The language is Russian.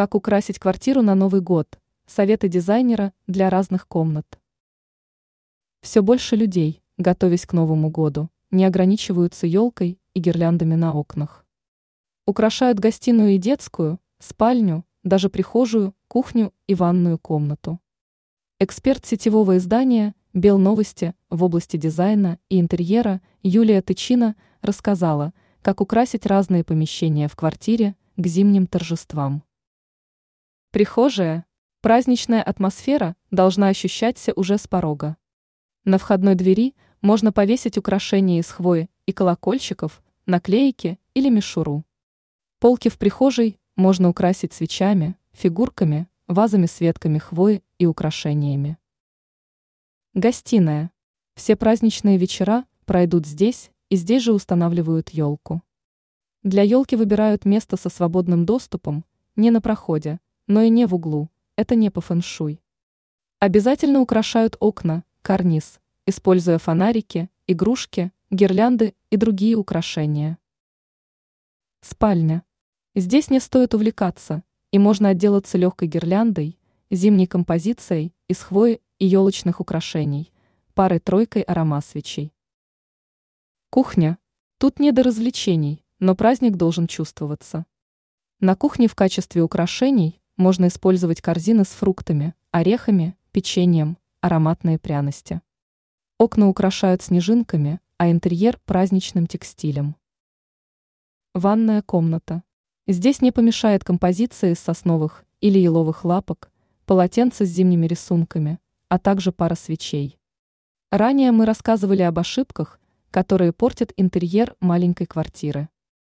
Как украсить квартиру на Новый год? Советы дизайнера для разных комнат. Все больше людей, готовясь к Новому году, не ограничиваются елкой и гирляндами на окнах. Украшают гостиную и детскую, спальню, даже прихожую, кухню и ванную комнату. Эксперт сетевого издания «Белновости» в области дизайна и интерьера Юлия Тычина рассказала, как украсить разные помещения в квартире к зимним торжествам. Прихожая. Праздничная атмосфера должна ощущаться уже с порога. На входной двери можно повесить украшения из хвои и колокольчиков, наклейки или мишуру. Полки в прихожей можно украсить свечами, фигурками, вазами с ветками хвои и украшениями. Гостиная. Все праздничные вечера пройдут здесь, и здесь же устанавливают елку. Для елки выбирают место со свободным доступом, не на проходе, но и не в углу, это не по фэншуй. Обязательно украшают окна, карниз, используя фонарики, игрушки, гирлянды и другие украшения. Спальня. Здесь не стоит увлекаться, и можно отделаться легкой гирляндой, зимней композицией из хвои и елочных украшений, парой-тройкой аромат свечей. Кухня. Тут не до развлечений, но праздник должен чувствоваться. На кухне в качестве украшений можно использовать корзины с фруктами, орехами, печеньем, ароматные пряности. Окна украшают снежинками, а интерьер – праздничным текстилем. Ванная комната. Здесь не помешает композиция из сосновых или еловых лапок, полотенце с зимними рисунками, а также пара свечей. Ранее мы рассказывали об ошибках, которые портят интерьер маленькой квартиры.